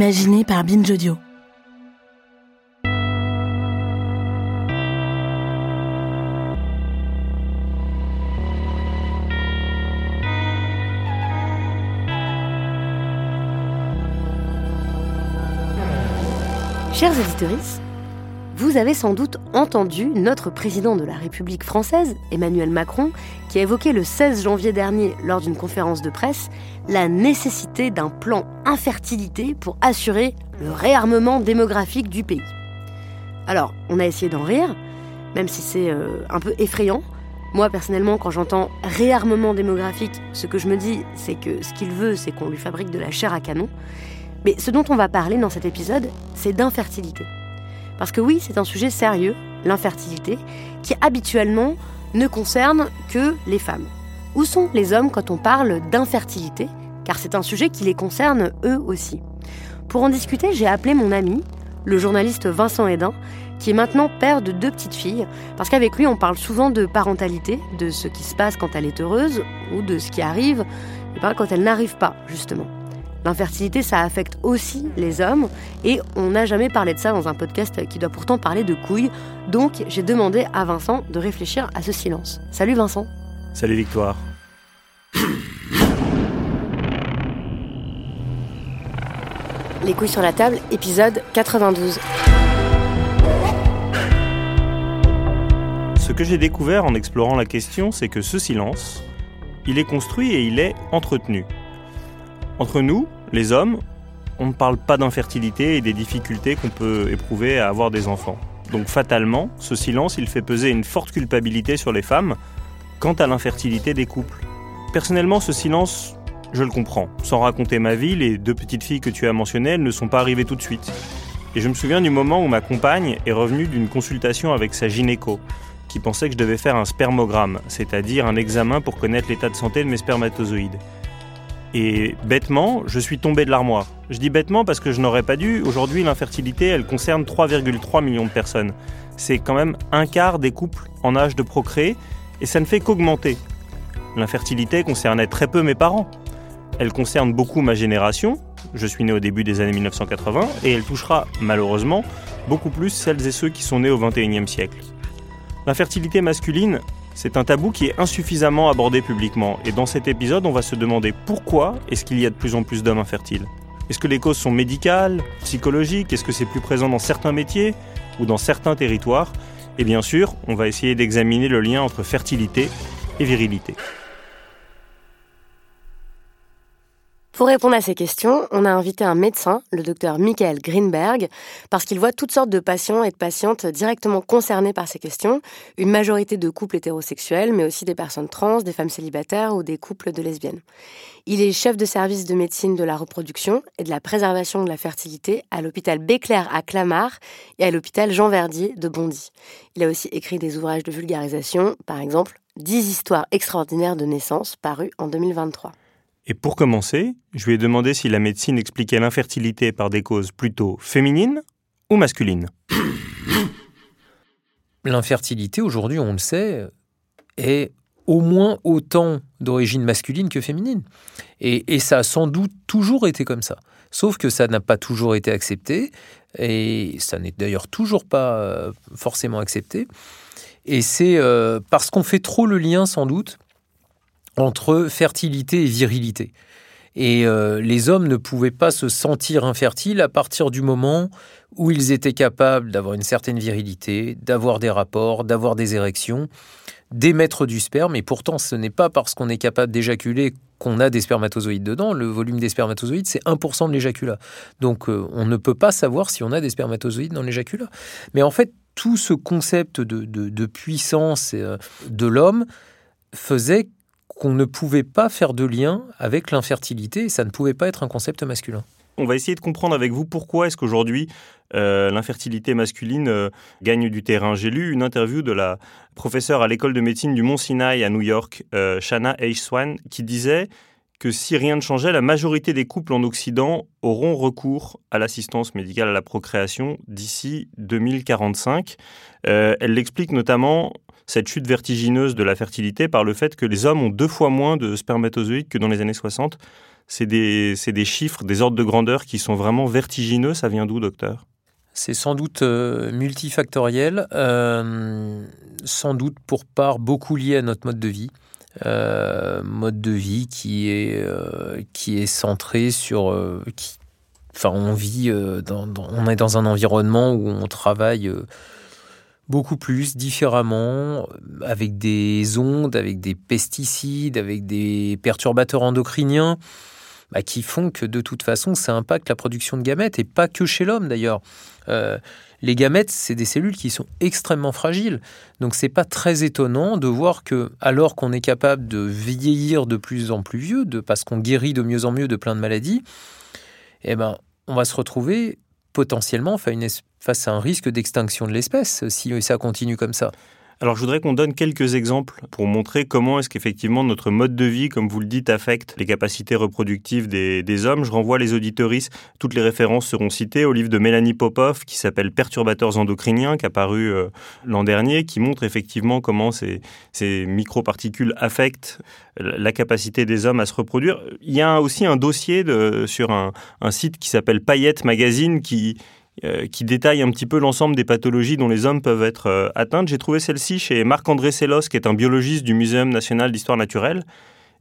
Imaginé par Binge Audio. Chers auditeurs, vous avez sans doute entendu notre président de la République française, Emmanuel Macron, qui a évoqué le 16 janvier dernier lors d'une conférence de presse la nécessité d'un plan infertilité pour assurer le réarmement démographique du pays. Alors, on a essayé d'en rire, même si c'est euh, un peu effrayant. Moi, personnellement, quand j'entends réarmement démographique, ce que je me dis, c'est que ce qu'il veut, c'est qu'on lui fabrique de la chair à canon. Mais ce dont on va parler dans cet épisode, c'est d'infertilité. Parce que oui, c'est un sujet sérieux, l'infertilité, qui habituellement ne concerne que les femmes. Où sont les hommes quand on parle d'infertilité? Car c'est un sujet qui les concerne eux aussi. Pour en discuter, j'ai appelé mon ami, le journaliste Vincent Hédin, qui est maintenant père de deux petites filles, parce qu'avec lui on parle souvent de parentalité, de ce qui se passe quand elle est heureuse, ou de ce qui arrive eh ben, quand elle n'arrive pas, justement. L'infertilité, ça affecte aussi les hommes et on n'a jamais parlé de ça dans un podcast qui doit pourtant parler de couilles. Donc j'ai demandé à Vincent de réfléchir à ce silence. Salut Vincent. Salut Victoire. Les couilles sur la table, épisode 92. Ce que j'ai découvert en explorant la question, c'est que ce silence, il est construit et il est entretenu. Entre nous, les hommes, on ne parle pas d'infertilité et des difficultés qu'on peut éprouver à avoir des enfants. Donc fatalement, ce silence, il fait peser une forte culpabilité sur les femmes quant à l'infertilité des couples. Personnellement, ce silence, je le comprends. Sans raconter ma vie, les deux petites filles que tu as mentionnées, elles ne sont pas arrivées tout de suite. Et je me souviens du moment où ma compagne est revenue d'une consultation avec sa gynéco, qui pensait que je devais faire un spermogramme, c'est-à-dire un examen pour connaître l'état de santé de mes spermatozoïdes. Et bêtement, je suis tombé de l'armoire. Je dis bêtement parce que je n'aurais pas dû. Aujourd'hui, l'infertilité, elle concerne 3,3 millions de personnes. C'est quand même un quart des couples en âge de procréer, et ça ne fait qu'augmenter. L'infertilité concernait très peu mes parents. Elle concerne beaucoup ma génération, je suis né au début des années 1980, et elle touchera malheureusement beaucoup plus celles et ceux qui sont nés au 21e siècle. L'infertilité masculine, c'est un tabou qui est insuffisamment abordé publiquement, et dans cet épisode, on va se demander pourquoi est-ce qu'il y a de plus en plus d'hommes infertiles. Est-ce que les causes sont médicales, psychologiques? Est-ce que c'est plus présent dans certains métiers ou dans certains territoires? Et bien sûr, on va essayer d'examiner le lien entre fertilité et virilité. Pour répondre à ces questions, on a invité un médecin, le docteur Michael Greenberg, parce qu'il voit toutes sortes de patients et de patientes directement concernés par ces questions, une majorité de couples hétérosexuels, mais aussi des personnes trans, des femmes célibataires ou des couples de lesbiennes. Il est chef de service de médecine de la reproduction et de la préservation de la fertilité à l'hôpital Béclair à Clamart et à l'hôpital Jean Verdier de Bondy. Il a aussi écrit des ouvrages de vulgarisation, par exemple 10 histoires extraordinaires de naissance parues en 2023. Et pour commencer, je lui ai demandé si la médecine expliquait l'infertilité par des causes plutôt féminines ou masculines. L'infertilité, aujourd'hui, on le sait, est au moins autant d'origine masculine que féminine. Et, ça a sans doute toujours été comme ça. Sauf que ça n'a pas toujours été accepté, et ça n'est d'ailleurs toujours pas forcément accepté. Et c'est euh, parce qu'on fait trop le lien, sans doute, entre fertilité et virilité. Et euh, les hommes ne pouvaient pas se sentir infertiles à partir du moment où ils étaient capables d'avoir une certaine virilité, d'avoir des rapports, d'avoir des érections, d'émettre du sperme. Et pourtant, ce n'est pas parce qu'on est capable d'éjaculer qu'on a des spermatozoïdes dedans. Le volume des spermatozoïdes, c'est 1% de l'éjaculat. Donc, euh, on ne peut pas savoir si on a des spermatozoïdes dans l'éjaculat. Mais en fait, tout ce concept de, puissance euh, de l'homme faisait qu'on ne pouvait pas faire de lien avec l'infertilité et ça ne pouvait pas être un concept masculin. On va essayer de comprendre avec vous pourquoi est-ce qu'aujourd'hui euh, l'infertilité masculine euh, gagne du terrain. J'ai lu une interview de la professeure à l'école de médecine du Mont Sinai à New York, euh, Shana H. Swan, qui disait que si rien ne changeait, la majorité des couples en Occident auront recours à l'assistance médicale à la procréation d'ici 2045. elle l'explique notamment cette chute vertigineuse de la fertilité par le fait que les hommes ont deux fois moins de spermatozoïdes que dans les années 60 c'est des, des, chiffres, des ordres de grandeur qui sont vraiment vertigineux. Ça vient d'où, docteur? C'est sans doute euh, multifactoriel, euh, sans doute pour part beaucoup lié à notre mode de vie. Euh, mode de vie qui est, est centré sur... Qui, enfin, on vit, on est dans un environnement où on travaille beaucoup plus, différemment, avec des ondes, avec des pesticides, avec des perturbateurs endocriniens. Bah, qui font que de toute façon, ça impacte la production de gamètes, et pas que chez l'homme d'ailleurs. Euh, les gamètes, c'est des cellules qui sont extrêmement fragiles. Donc c'est pas très étonnant de voir que, alors qu'on est capable de vieillir de plus en plus vieux, parce qu'on guérit de mieux en mieux de plein de maladies, eh ben, on va se retrouver potentiellement face à un risque d'extinction de l'espèce si ça continue comme ça. Alors je voudrais qu'on donne quelques exemples pour montrer comment est-ce qu'effectivement notre mode de vie, comme vous le dites, affecte les capacités reproductives des, hommes. Je renvoie les auditoristes, toutes les références seront citées au livre de Mélanie Popov qui s'appelle Perturbateurs endocriniens, qui a paru euh, l'an dernier, qui montre effectivement comment ces, ces microparticules affectent la capacité des hommes à se reproduire. Il y a aussi un dossier sur un, site qui s'appelle Payette Magazine qui qui détaille un petit peu l'ensemble des pathologies dont les hommes peuvent être euh, atteints. J'ai trouvé celle-ci chez Marc-André Sellos, qui est un biologiste du Muséum national d'histoire naturelle,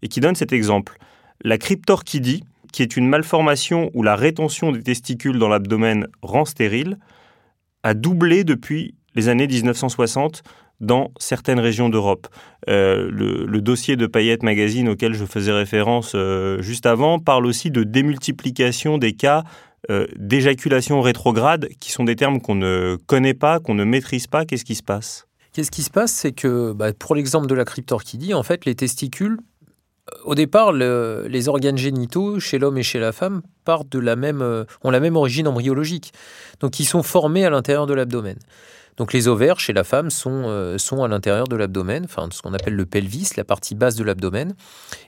et qui donne cet exemple. La cryptorchidie, qui est une malformation où la rétention des testicules dans l'abdomen rend stérile, a doublé depuis les années 1960 dans certaines régions d'Europe. Euh, le, dossier de Payette Magazine auquel je faisais référence juste avant parle aussi de démultiplication des cas euh, d'éjaculation rétrograde, qui sont des termes qu'on ne connaît pas, qu'on ne maîtrise pas. Qu'est-ce qui se passe? Qu'est-ce qui se passe? C'est que, bah, pour l'exemple de la cryptorchidie, en fait, les testicules, euh, au départ, les organes génitaux chez l'homme et chez la femme partent de la même, euh, ont la même origine embryologique. Donc, ils sont formés à l'intérieur de l'abdomen. Donc les ovaires chez la femme sont, euh, sont à l'intérieur de l'abdomen, enfin ce qu'on appelle le pelvis, la partie basse de l'abdomen.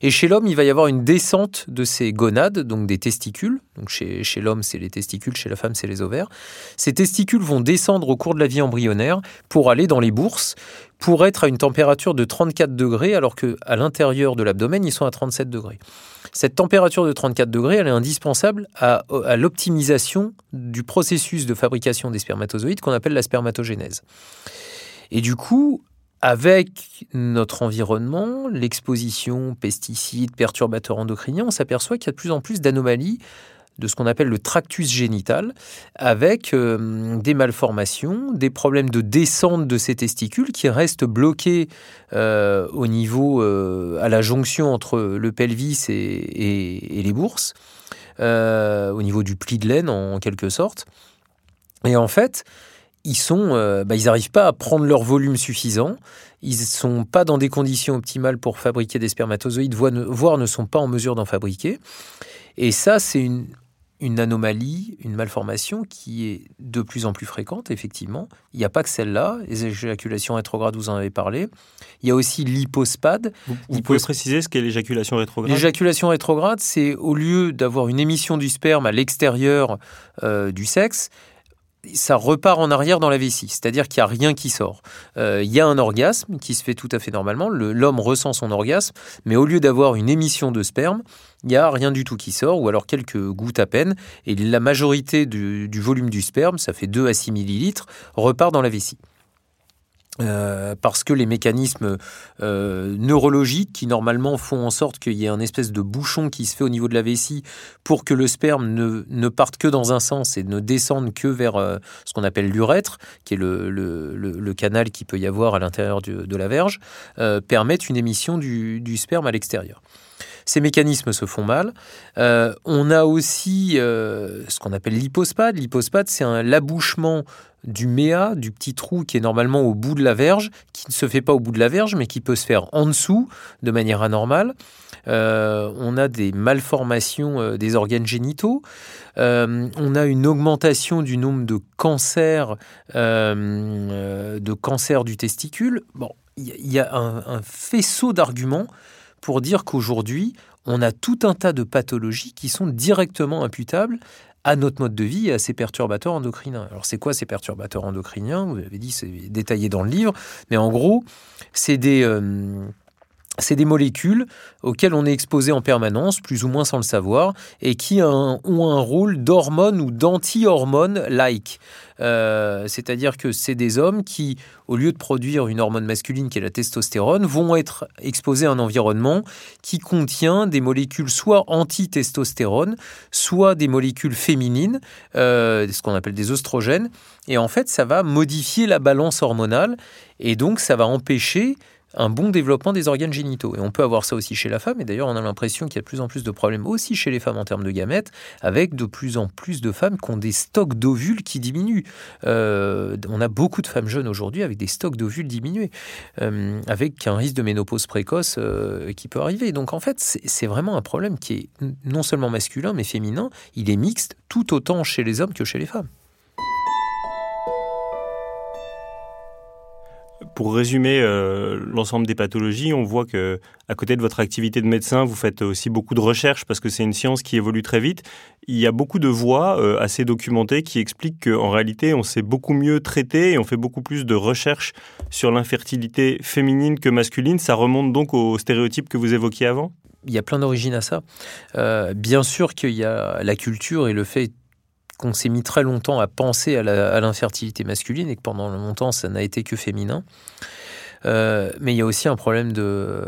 Et chez l'homme, il va y avoir une descente de ces gonades, donc des testicules. Donc chez, chez l'homme, c'est les testicules, chez la femme, c'est les ovaires. Ces testicules vont descendre au cours de la vie embryonnaire pour aller dans les bourses, pour être à une température de 34 degrés, alors qu'à l'intérieur de l'abdomen, ils sont à 37 degrés. Cette température de 34 degrés, elle est indispensable à, l'optimisation du processus de fabrication des spermatozoïdes qu'on appelle la spermatogénèse. Et du coup, avec notre environnement, l'exposition, pesticides, perturbateurs endocriniens, on s'aperçoit qu'il y a de plus en plus d'anomalies de ce qu'on appelle le tractus génital, avec euh, des malformations, des problèmes de descente de ces testicules qui restent bloqués euh, au niveau, euh, à la jonction entre le pelvis et, les bourses, au niveau du pli de laine en, quelque sorte. Et en fait, ils sont, bah, ils n'arrivent pas à prendre leur volume suffisant. Ils ne sont pas dans des conditions optimales pour fabriquer des spermatozoïdes, voire ne sont pas en mesure d'en fabriquer. Et ça, c'est une, une anomalie, une malformation qui est de plus en plus fréquente, effectivement. Il n'y a pas que celle-là, les éjaculations rétrogrades, vous en avez parlé. Il y a aussi l'hypospade. Vous, pouvez préciser ce qu'est l'éjaculation rétrograde? L'éjaculation rétrograde, c'est au lieu d'avoir une émission du sperme à l'extérieur euh, du sexe, ça repart en arrière dans la vessie, c'est-à-dire qu'il n'y a rien qui sort. Euh, il y a un orgasme qui se fait tout à fait normalement, l'homme ressent son orgasme, mais au lieu d'avoir une émission de sperme, il n'y a rien du tout qui sort, ou alors quelques gouttes à peine, et la majorité du, volume du sperme, ça fait 2 à 6 millilitres, repart dans la vessie. Euh, parce que les mécanismes euh, neurologiques qui normalement font en sorte qu'il y ait un espèce de bouchon qui se fait au niveau de la vessie pour que le sperme ne, parte que dans un sens et ne descende que vers euh, ce qu'on appelle l'urètre, qui est le, canal qui peut y avoir à l'intérieur de la verge, permettent une émission du, sperme à l'extérieur. Ces mécanismes se font mal. on a aussi ce qu'on appelle l'hypospade. L'hypospade, c'est l'abouchement du méa, du petit trou qui est normalement au bout de la verge, qui ne se fait pas au bout de la verge, mais qui peut se faire en dessous de manière anormale. Euh, on a des malformations euh, des organes génitaux. Euh, on a une augmentation du nombre de cancers, de cancers du testicule. Bon, il y, a un faisceau d'arguments pour dire qu'aujourd'hui, on a tout un tas de pathologies qui sont directement imputables à notre mode de vie et à ces perturbateurs endocriniens. Alors c'est quoi ces perturbateurs endocriniens? Vous avez dit, c'est détaillé dans le livre, mais en gros, c'est des... Euh, c'est des molécules auxquelles on est exposé en permanence, plus ou moins sans le savoir, et qui ont un rôle d'hormone ou d'anti-hormone-like. Euh, c'est-à-dire que c'est des hommes qui, au lieu de produire une hormone masculine qui est la testostérone, vont être exposés à un environnement qui contient des molécules soit anti-testostérone, soit des molécules féminines, euh, ce qu'on appelle des oestrogènes. Et en fait, ça va modifier la balance hormonale, et donc ça va empêcher un bon développement des organes génitaux. Et on peut avoir ça aussi chez la femme, et d'ailleurs on a l'impression qu'il y a de plus en plus de problèmes aussi chez les femmes en termes de gamètes, avec de plus en plus de femmes qui ont des stocks d'ovules qui diminuent. Euh, on a beaucoup de femmes jeunes aujourd'hui avec des stocks d'ovules diminués, euh, avec un risque de ménopause précoce euh, qui peut arriver. Donc en fait, c'est vraiment un problème qui est non seulement masculin, mais féminin. Il est mixte tout autant chez les hommes que chez les femmes. Pour résumer euh, l'ensemble des pathologies, on voit que à côté de votre activité de médecin, vous faites aussi beaucoup de recherches parce que c'est une science qui évolue très vite. Il y a beaucoup de voix euh, assez documentées qui expliquent qu'en réalité, on sait beaucoup mieux traiter et on fait beaucoup plus de recherches sur l'infertilité féminine que masculine. Ça remonte donc aux stéréotypes que vous évoquiez avant? Il y a plein d'origines à ça. Euh, bien sûr qu'il y a la culture et le fait qu'on s'est mis très longtemps à penser à l'infertilité masculine et que pendant longtemps ça n'a été que féminin. Euh, mais il y a aussi un problème de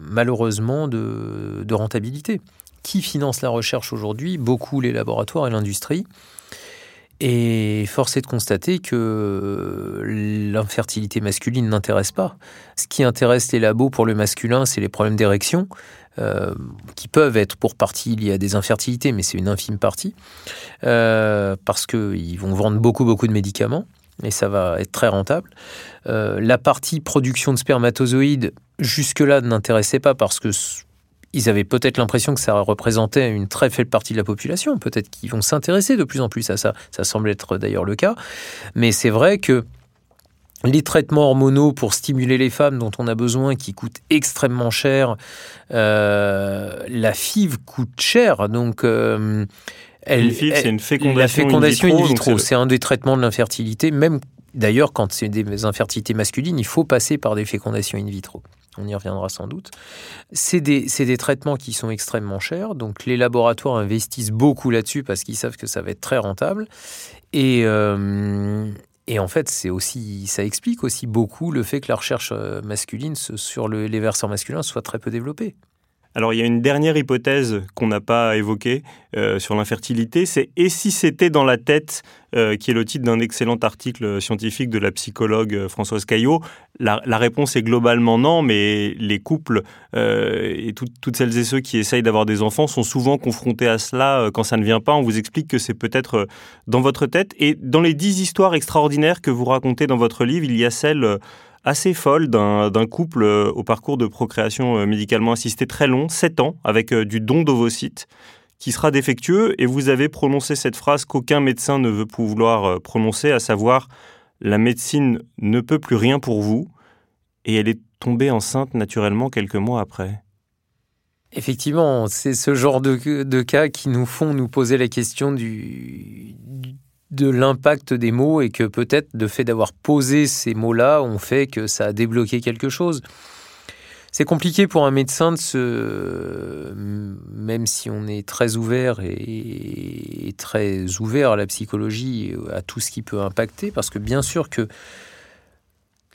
malheureusement de, de rentabilité. Qui finance la recherche aujourd'hui? Beaucoup les laboratoires et l'industrie. Et force est de constater que l'infertilité masculine n'intéresse pas. Ce qui intéresse les labos pour le masculin, c'est les problèmes d'érection. Euh, qui peuvent être pour partie liés à des infertilités, mais c'est une infime partie, euh, parce qu'ils vont vendre beaucoup, beaucoup de médicaments, et ça va être très rentable. Euh, la partie production de spermatozoïdes, jusque-là, n'intéressait pas parce que ils avaient peut-être l'impression que ça représentait une très faible partie de la population. Peut-être qu'ils vont s'intéresser de plus en plus à ça. Ça semble être d'ailleurs le cas. Mais c'est vrai que les traitements hormonaux pour stimuler les femmes dont on a besoin qui coûtent extrêmement cher. Euh, la FIV coûte cher, donc euh, elle, c'est une fécondation, la fécondation in vitro. c'est un des traitements de l'infertilité. Même d'ailleurs, quand c'est des infertilités masculines, il faut passer par des fécondations in vitro. On y reviendra sans doute. C'est des, des, traitements qui sont extrêmement chers, donc les laboratoires investissent beaucoup là-dessus parce qu'ils savent que ça va être très rentable. Et, euh, et en fait, c'est aussi, ça explique aussi beaucoup le fait que la recherche euh, masculine sur les versants masculins soit très peu développée. Alors il y a une dernière hypothèse qu'on n'a pas évoquée euh, sur l'infertilité, c'est et si c'était dans la tête, euh, qui est le titre d'un excellent article scientifique de la psychologue euh, Françoise Caillot? La, réponse est globalement non, mais les couples et toutes celles et ceux qui essayent d'avoir des enfants sont souvent confrontés à cela quand ça ne vient pas. On vous explique que c'est peut-être dans votre tête. Et dans les dix histoires extraordinaires que vous racontez dans votre livre, il y a celle assez folle d'un couple euh, au parcours de procréation euh, médicalement assistée très long, 7 ans, avec euh, du don d'ovocytes, qui sera défectueux. Et vous avez prononcé cette phrase qu'aucun médecin ne veut pouvoir prononcer, à savoir la médecine ne peut plus rien pour vous. Et elle est tombée enceinte naturellement quelques mois après. Effectivement, c'est ce genre de, de, cas qui nous font nous poser la question du, de l'impact des mots et que peut-être le fait d'avoir posé ces mots-là ont fait que ça a débloqué quelque chose. C'est compliqué pour un médecin de se, même si on est très ouvert et très ouvert à la psychologie, à tout ce qui peut impacter, parce que bien sûr que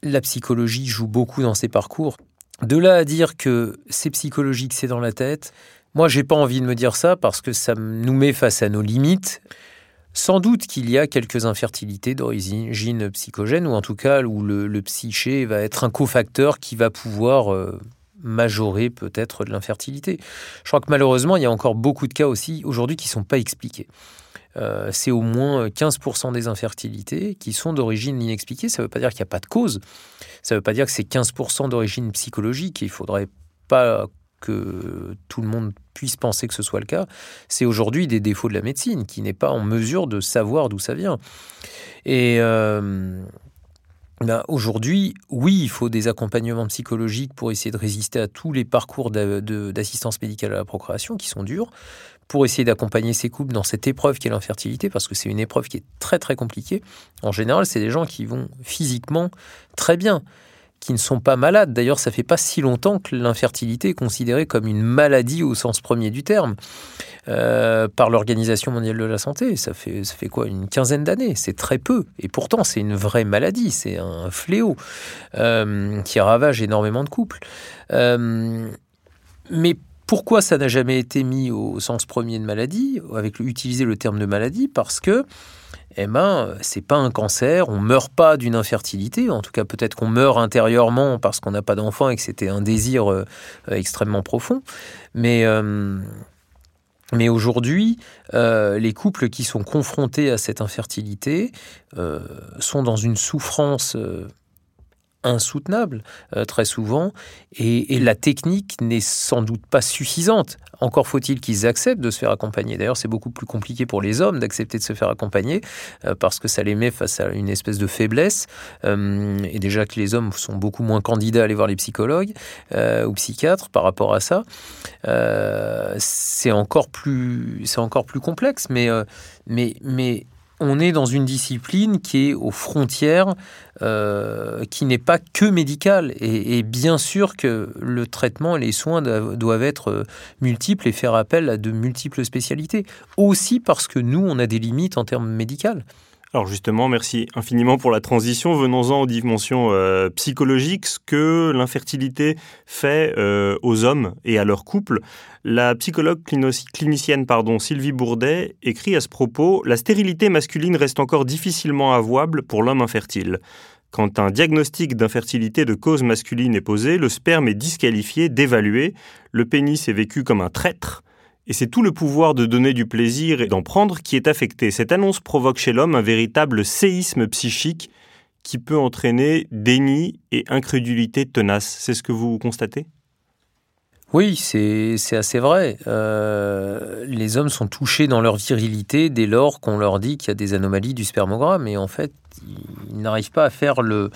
la psychologie joue beaucoup dans ces parcours. De là à dire que c'est psychologique, c'est dans la tête, moi j'ai pas envie de me dire ça parce que ça nous met face à nos limites. Sans doute qu'il y a quelques infertilités d'origine psychogène, ou en tout cas où le, psyché va être un cofacteur qui va pouvoir euh, majorer peut-être de l'infertilité. Je crois que malheureusement, il y a encore beaucoup de cas aussi aujourd'hui qui ne sont pas expliqués. Euh, c'est au moins 15% des infertilités qui sont d'origine inexpliquée. Ça ne veut pas dire qu'il n'y a pas de cause. Ça ne veut pas dire que c'est 15% d'origine psychologique. Il ne faudrait pas que tout le monde puisse penser que ce soit le cas, c'est aujourd'hui des défauts de la médecine qui n'est pas en mesure de savoir d'où ça vient. Et euh, ben, aujourd'hui, oui, il faut des accompagnements psychologiques pour essayer de résister à tous les parcours d'assistance médicale à la procréation qui sont durs, pour essayer d'accompagner ces couples dans cette épreuve qui est l'infertilité, parce que c'est une épreuve qui est très très compliquée. En général, c'est des gens qui vont physiquement très bien, qui ne sont pas malades. D'ailleurs, ça fait pas si longtemps que l'infertilité est considérée comme une maladie au sens premier du terme euh, par l'Organisation mondiale de la santé. Ça fait, ça fait quoi? Une quinzaine d'années. C'est très peu. Et pourtant, c'est une vraie maladie. C'est un fléau euh, qui ravage énormément de couples. Euh, mais pourquoi ça n'a jamais été mis au sens premier de maladie, avec utiliser le terme de maladie Parce que ben, c'est pas un cancer, on meurt pas d'une infertilité, en tout cas peut-être qu'on meurt intérieurement parce qu'on n'a pas d'enfant et que c'était un désir euh, extrêmement profond, mais euh, mais aujourd'hui, euh, les couples qui sont confrontés à cette infertilité sont dans une souffrance insoutenable euh, très souvent et, la technique n'est sans doute pas suffisante. Encore faut-il qu'ils acceptent de se faire accompagner. D'ailleurs, c'est beaucoup plus compliqué pour les hommes d'accepter de se faire accompagner euh, parce que ça les met face à une espèce de faiblesse euh, et déjà que les hommes sont beaucoup moins candidats à aller voir les psychologues ou psychiatres par rapport à ça. c'est encore plus c'est encore plus complexe mais mais mais on est dans une discipline qui est aux frontières, euh, qui n'est pas que médicale. Et, bien sûr que le traitement et les soins doivent être euh, multiples et faire appel à de multiples spécialités. Aussi parce que nous, on a des limites en termes médicaux. Alors justement, merci infiniment pour la transition. Venons-en aux dimensions euh, psychologiques, ce que l'infertilité fait euh, aux hommes et à leur couple. La psychologue clinicienne Sylvie Bourdet écrit à ce propos La stérilité masculine reste encore difficilement avouable pour l'homme infertile. Quand un diagnostic d'infertilité de cause masculine est posé, le sperme est disqualifié, dévalué, le pénis est vécu comme un traître, et c'est tout le pouvoir de donner du plaisir et d'en prendre qui est affecté. Cette annonce provoque chez l'homme un véritable séisme psychique qui peut entraîner déni et incrédulité tenace. C'est ce que vous constatez? Oui, c'est assez vrai. Euh, les hommes sont touchés dans leur virilité dès lors qu'on leur dit qu'il y a des anomalies du spermogramme. Et en fait, ils n'arrivent pas à faire le,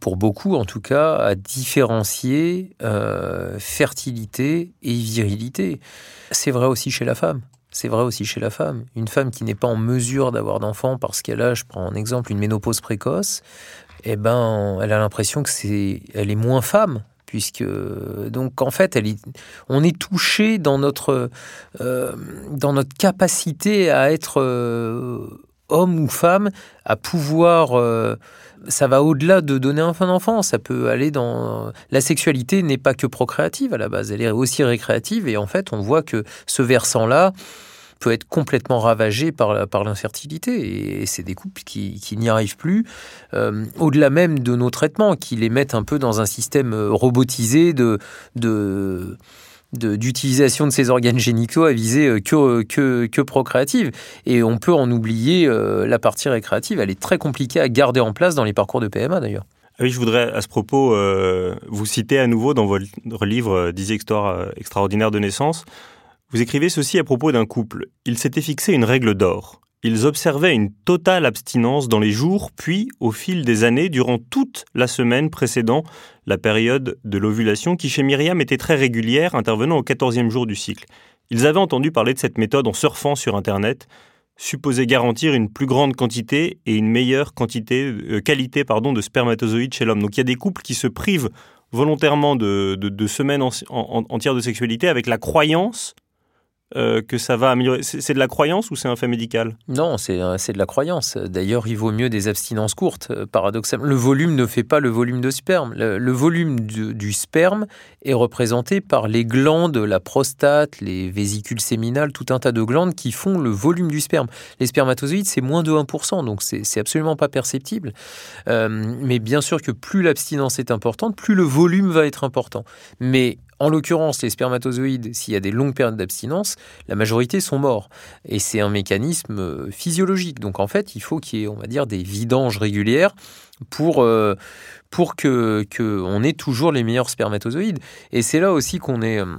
pour beaucoup en tout cas, à différencier euh, fertilité et virilité. C'est vrai aussi chez la femme. C'est vrai aussi chez la femme. Une femme qui n'est pas en mesure d'avoir d'enfants parce qu'elle a, je prends en exemple, une ménopause précoce, eh ben, elle a l'impression que c'est, elle est moins femme puisque donc en fait on est touché dans notre euh, dans notre capacité à être euh, homme ou femme à pouvoir ça va au-delà de donner un fin d'enfant. Ça peut aller dans. La sexualité n'est pas que procréative à la base, elle est aussi récréative. Et en fait, on voit que ce versant-là peut être complètement ravagé par, par l'infertilité. Et c'est des couples qui, n'y arrivent plus, euh, au-delà même de nos traitements, qui les mettent un peu dans un système robotisé de. de d'utilisation de, ces organes génitaux à viser euh, que, que, que, procréative. Et on peut en oublier euh, la partie récréative. Elle est très compliquée à garder en place dans les parcours de PMA d'ailleurs. Ah oui, je voudrais à ce propos euh, vous citer à nouveau dans votre livre 10 histoires extraordinaires de naissance. Vous écrivez ceci à propos d'un couple. Il s'était fixé une règle d'or. Ils observaient une totale abstinence dans les jours, puis, au fil des années, durant toute la semaine précédant la période de l'ovulation, qui chez Myriam était très régulière, intervenant au 14e jour du cycle. Ils avaient entendu parler de cette méthode en surfant sur Internet, supposée garantir une plus grande quantité et une meilleure euh, qualité de spermatozoïdes chez l'homme. Donc il y a des couples qui se privent volontairement de, semaines entières de sexualité avec la croyance euh, que ça va améliorer C'est de la croyance ou c'est un fait médical? Non, c'est de la croyance. D'ailleurs, il vaut mieux des abstinences courtes, paradoxalement. Le volume ne fait pas le volume de sperme. Le, volume du, du, sperme est représenté par les glandes, la prostate, les vésicules séminales, tout un tas de glandes qui font le volume du sperme. Les spermatozoïdes, c'est moins de 1%, donc c'est absolument pas perceptible. mais bien sûr que plus l'abstinence est importante, plus le volume va être important. Mais en l'occurrence, les spermatozoïdes, s'il y a des longues périodes d'abstinence, la majorité sont morts. Et c'est un mécanisme euh, physiologique. Donc en fait, il faut qu'il y ait, on va dire, des vidanges régulières pour, euh, pour que, on ait toujours les meilleurs spermatozoïdes. Et c'est là aussi qu'on est... Euh,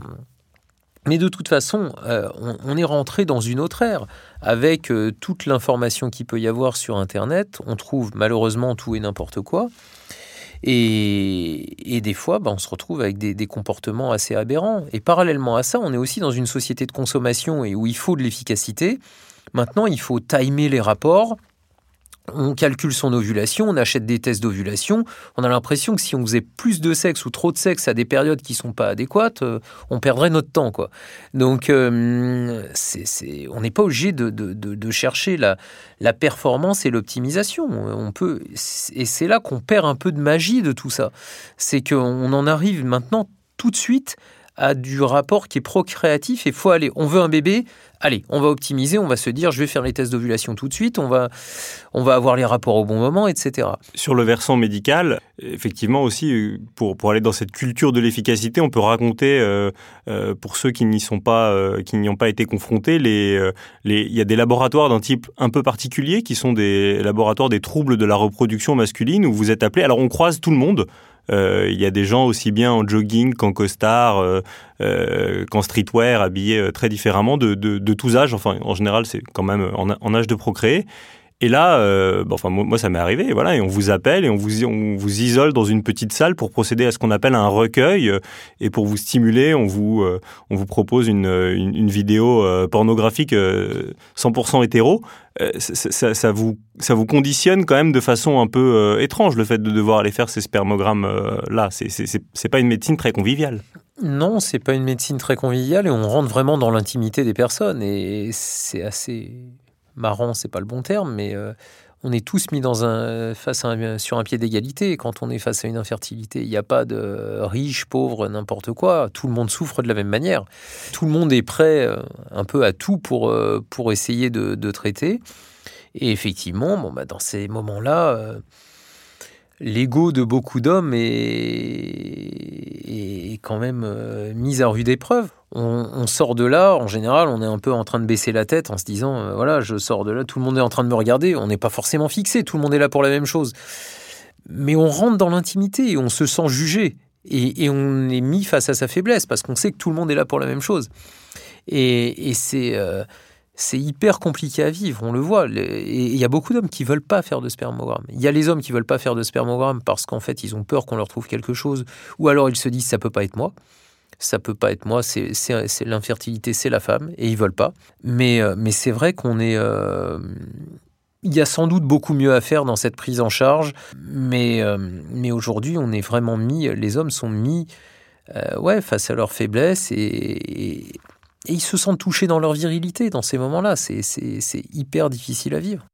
mais de toute façon, on, est rentré dans une autre ère. Avec toute l'information qu'il peut y avoir sur Internet, on trouve malheureusement tout et n'importe quoi. Et, des fois, bah, on se retrouve avec des, comportements assez aberrants. Et parallèlement à ça, on est aussi dans une société de consommation et où il faut de l'efficacité. Maintenant, il faut timer les rapports on calcule son ovulation, on achète des tests d'ovulation. On a l'impression que si on faisait plus de sexe ou trop de sexe à des périodes qui sont pas adéquates, euh, on perdrait notre temps, quoi. Donc, euh, on n'est pas obligé de, chercher la, la, performance et l'optimisation. On peut, et c'est là qu'on perd un peu de magie de tout ça. C'est qu'on en arrive maintenant tout de suite à du rapport qui est procréatif et faut aller. On veut un bébé, allez, on va optimiser, on va se dire, je vais faire les tests d'ovulation tout de suite, on va, on va avoir les rapports au bon moment, etc. Sur le versant médical, effectivement aussi, pour, pour aller dans cette culture de l'efficacité, on peut raconter, euh, euh, pour ceux qui n'y sont pas, euh, qui n'y ont pas été confrontés, il y a des laboratoires d'un type un peu particulier qui sont des laboratoires des troubles de la reproduction masculine où vous êtes appelé, alors on croise tout le monde, il y a des gens aussi bien en jogging qu'en costard, euh, euh, qu'en streetwear, habillés très différemment, de, de, tous âges. Enfin, en général, c'est quand même en, âge de procréer. Et là, enfin moi, ça m'est arrivé, voilà, et on vous appelle et on vous on vous isole dans une petite salle pour procéder à ce qu'on appelle un recueil et pour vous stimuler, on vous on vous propose une, une, vidéo pornographique 100% hétéro euh, ça, vous, ça vous conditionne quand même de façon un peu euh, étrange le fait de devoir aller faire ces spermogrammes euh, là. C'est pas une médecine très conviviale. Non, c'est pas une médecine très conviviale et on rentre vraiment dans l'intimité des personnes et c'est assez marrant, c'est pas le bon terme, mais on est tous mis dans un, face sur un pied d'égalité quand on est face à une infertilité. Il n'y a pas de riche, pauvre, n'importe quoi. Tout le monde souffre de la même manière. Tout le monde est prêt euh, un peu à tout pour, euh, pour essayer de, traiter. Et effectivement, bon, bah, dans ces moments-là, euh, l'ego de beaucoup d'hommes est, est, quand même mis à rude épreuve on, sort de là, en général, on est un peu en train de baisser la tête en se disant, euh, voilà, je sors de là, tout le monde est en train de me regarder, on n'est pas forcément fixé, tout le monde est là pour la même chose. Mais on rentre dans l'intimité on se sent jugé. Et, on est mis face à sa faiblesse parce qu'on sait que tout le monde est là pour la même chose. Et, euh, c'est hyper compliqué à vivre, on le voit. Et il y a beaucoup d'hommes qui veulent pas faire de spermogramme. Il y a les hommes qui veulent pas faire de spermogramme parce qu'en fait, ils ont peur qu'on leur trouve quelque chose, ou alors ils se disent ça peut pas être moi ça peut pas être moi, c'est l'infertilité, c'est la femme, et ils veulent pas. Mais, euh, mais c'est vrai qu'on est... Euh, il y a sans doute beaucoup mieux à faire dans cette prise en charge, mais, euh, mais aujourd'hui, on est vraiment mis, les hommes sont mis ouais, face à leur faiblesse et, et, ils se sentent touchés dans leur virilité dans ces moments-là. C'est hyper difficile à vivre.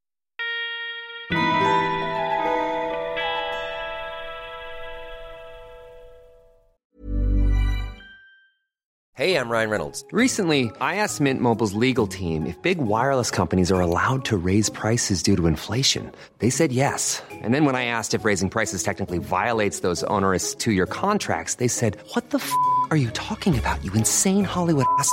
Hey, I'm Ryan Reynolds. Recently, I asked Mint Mobile's legal team if big wireless companies are allowed to raise prices due to inflation. They said yes. And then when I asked if raising prices technically violates those onerous two year contracts, they said, What the f are you talking about, you insane Hollywood ass?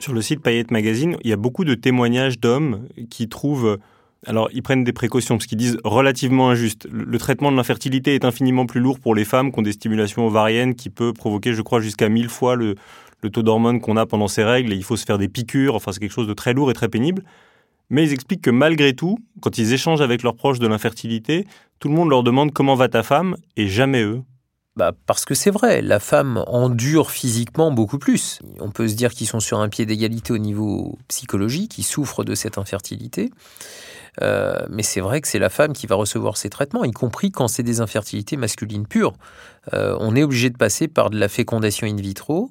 Sur le site Payette Magazine, il y a beaucoup de témoignages d'hommes qui trouvent alors, ils prennent des précautions parce qu'ils disent relativement injuste. Le, traitement de l'infertilité est infiniment plus lourd pour les femmes qui ont des stimulations ovariennes qui peut provoquer, je crois, jusqu'à 1000 fois le, taux d'hormones qu'on a pendant ces règles et il faut se faire des piqûres. Enfin, c'est quelque chose de très lourd et très pénible. Mais ils expliquent que malgré tout, quand ils échangent avec leurs proches de l'infertilité, tout le monde leur demande comment va ta femme et jamais eux. Bah parce que c'est vrai, la femme endure physiquement beaucoup plus. On peut se dire qu'ils sont sur un pied d'égalité au niveau psychologique, ils souffrent de cette infertilité. Euh, mais c'est vrai que c'est la femme qui va recevoir ces traitements, y compris quand c'est des infertilités masculines pures. Euh, on est obligé de passer par de la fécondation in vitro.